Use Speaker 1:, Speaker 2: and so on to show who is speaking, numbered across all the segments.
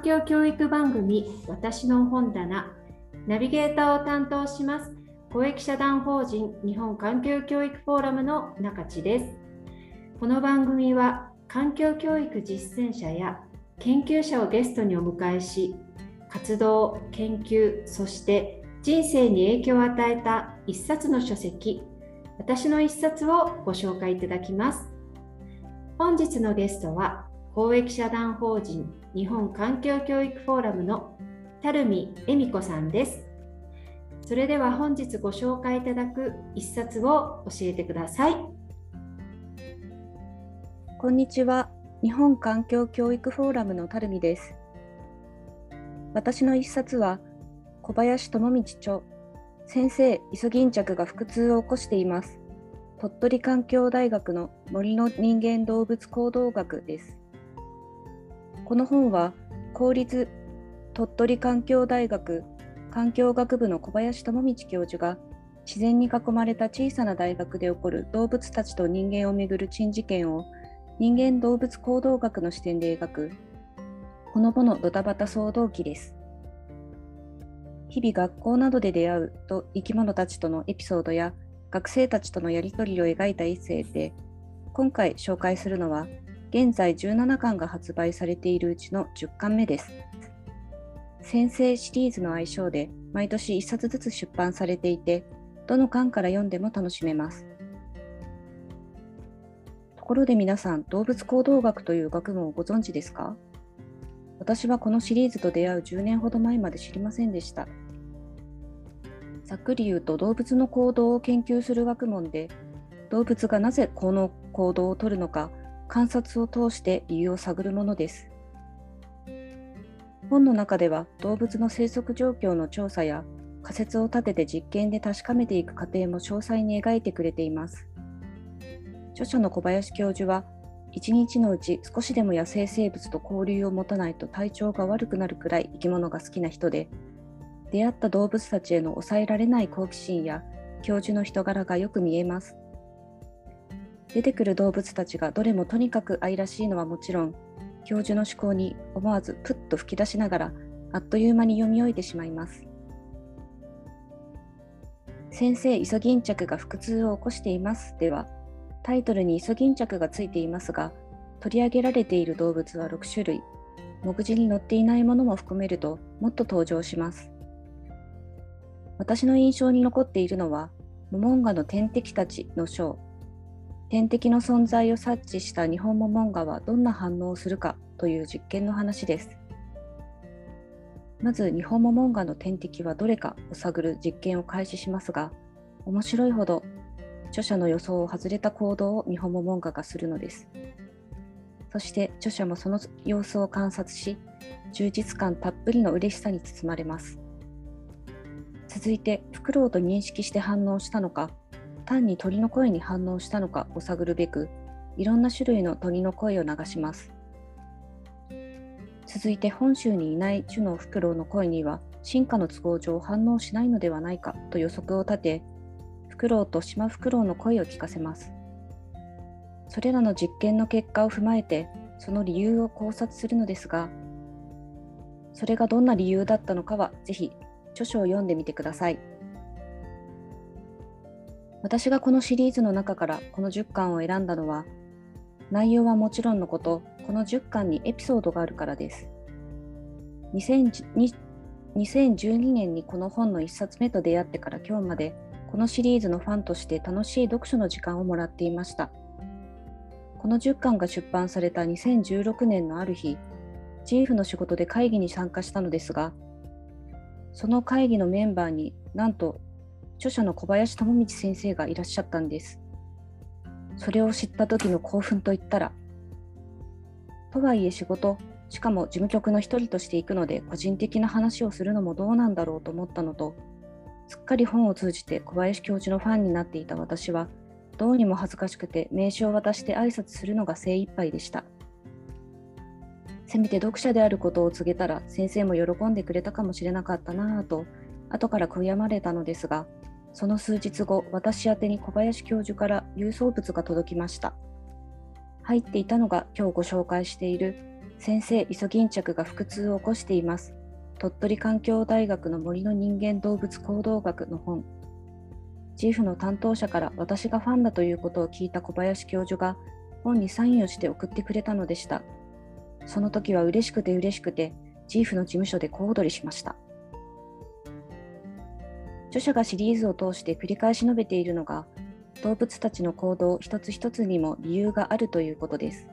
Speaker 1: 環境教育番組私の本棚ナビゲーターを担当します公益社団法人日本環境教育フォーラムの中地です。この番組は環境教育実践者や研究者をゲストにお迎えし活動研究そして人生に影響を与えた一冊の書籍私の一冊をご紹介いただきます。本日のゲストは公益社団法人日本環境教育フォーラムの垂水恵美子さんです。それでは本日ご紹介いただく一冊を教えてください。
Speaker 2: こんにちは。日本環境教育フォーラムの垂水です。私の一冊は小林智道著先生イソギンチャクが腹痛を起こしています。鳥取環境大学の森の人間動物行動学です。この本は公立鳥取環境大学環境学部の小林智道教授が自然に囲まれた小さな大学で起こる動物たちと人間をめぐる珍事件を人間動物行動学の視点で描くほのぼのドタバタ騒動記です。日々学校などで出会うと生き物たちとのエピソードや学生たちとのやり取りを描いた一世で今回紹介するのは現在17巻が発売されているうちの10巻目です。先生シリーズの愛称で毎年1冊ずつ出版されていて、どの巻から読んでも楽しめます。ところで皆さん、動物行動学という学問をご存知ですか？私はこのシリーズと出会う10年ほど前まで知りませんでした。ざっくり言うと動物の行動を研究する学問で、動物がなぜこの行動をとるのか観察を通して理由を探るものです。本の中では動物の生息状況の調査や仮説を立てて実験で確かめていく過程も詳細に描いてくれています。著者の小林教授は、一日のうち少しでも野生生物と交流を持たないと体調が悪くなるくらい生き物が好きな人で、出会った動物たちへの抑えられない好奇心や教授の人柄がよく見えます。出てくる動物たちがどれもとにかく愛らしいのはもちろん、教授の思考に思わずプッと吹き出しながら、あっという間に読み終えてしまいます。先生、イソギンチャクが腹痛を起こしていますでは、タイトルにイソギンチャクがついていますが、取り上げられている動物は6種類、目次に載っていないものも含めるともっと登場します。私の印象に残っているのは、モモンガの天敵たちの章天敵の存在を察知した日本モモンガはどんな反応をするかという実験の話です。まず日本モモンガの天敵はどれかを探る実験を開始しますが、面白いほど著者の予想を外れた行動を日本モモンガがするのです。そして著者もその様子を観察し、充実感たっぷりの嬉しさに包まれます。続いて、フクロウと認識して反応したのか、単に鳥の声に反応したのかを探るべく、いろんな種類の鳥の声を流します。続いて本州にいない種のフクロウの声には進化の都合上反応しないのではないかと予測を立て、フクロウとシマフクロウの声を聞かせます。それらの実験の結果を踏まえて、その理由を考察するのですが、それがどんな理由だったのかは、ぜひ著書を読んでみてください。私がこのシリーズの中からこの10巻を選んだのは、内容はもちろんのこと、この10巻にエピソードがあるからです。2012年にこの本の1冊目と出会ってから今日まで、このシリーズのファンとして楽しい読書の時間をもらっていました。この10巻が出版された2016年のある日、チーフの仕事で会議に参加したのですが、その会議のメンバーになんと著者の小林智道先生がいらっしゃったんです。それを知った時の興奮といったら、とはいえ仕事、しかも事務局の一人として行くので個人的な話をするのもどうなんだろうと思ったのと、すっかり本を通じて小林教授のファンになっていた私は、どうにも恥ずかしくて名刺を渡して挨拶するのが精一杯でした。せめて読者であることを告げたら先生も喜んでくれたかもしれなかったなぁと後から悔やまれたのですがその数日後、私宛に小林教授から郵送物が届きました。入っていたのが今日ご紹介している先生、イソギンチャクが腹痛を起こしています。鳥取環境大学の森の人間動物行動学の本。ジーフの担当者から私がファンだということを聞いた小林教授が本にサインをして送ってくれたのでした。その時は嬉しくて嬉しくて、ジーフの事務所で小躍りしました。著者がシリーズを通して繰り返し述べているのが、動物たちの行動一つ一つにも理由があるということです。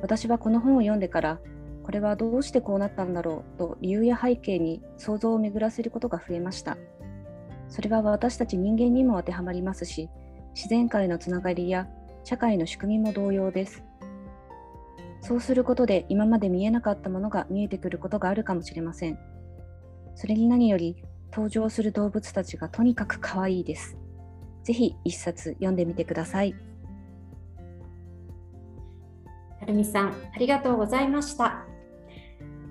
Speaker 2: 私はこの本を読んでから、これはどうしてこうなったんだろうと理由や背景に想像を巡らせることが増えました。それは私たち人間にも当てはまりますし、自然界のつながりや社会の仕組みも同様です。そうすることで今まで見えなかったものが見えてくることがあるかもしれません。それに何より登場する動物たちがとにかく可愛いです。ぜひ一冊読んでみてください。
Speaker 1: はるみさん、ありがとうございました。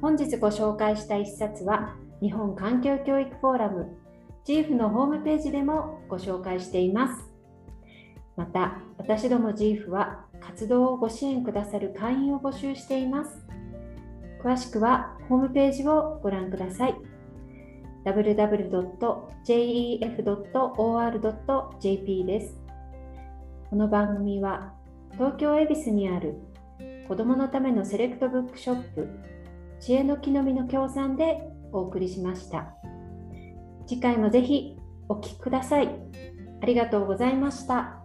Speaker 1: 本日ご紹介した一冊は、日本環境教育フォーラム、ジーフのホームページでもご紹介しています。また、私どもジーフは活動をご支援くださる会員を募集しています。詳しくはホームページをご覧ください。www.jef.or.jp です。この番組は東京恵比寿にある子どものためのセレクトブックショップ知恵の木の実の協賛でお送りしました。次回もぜひお聴きください。ありがとうございました。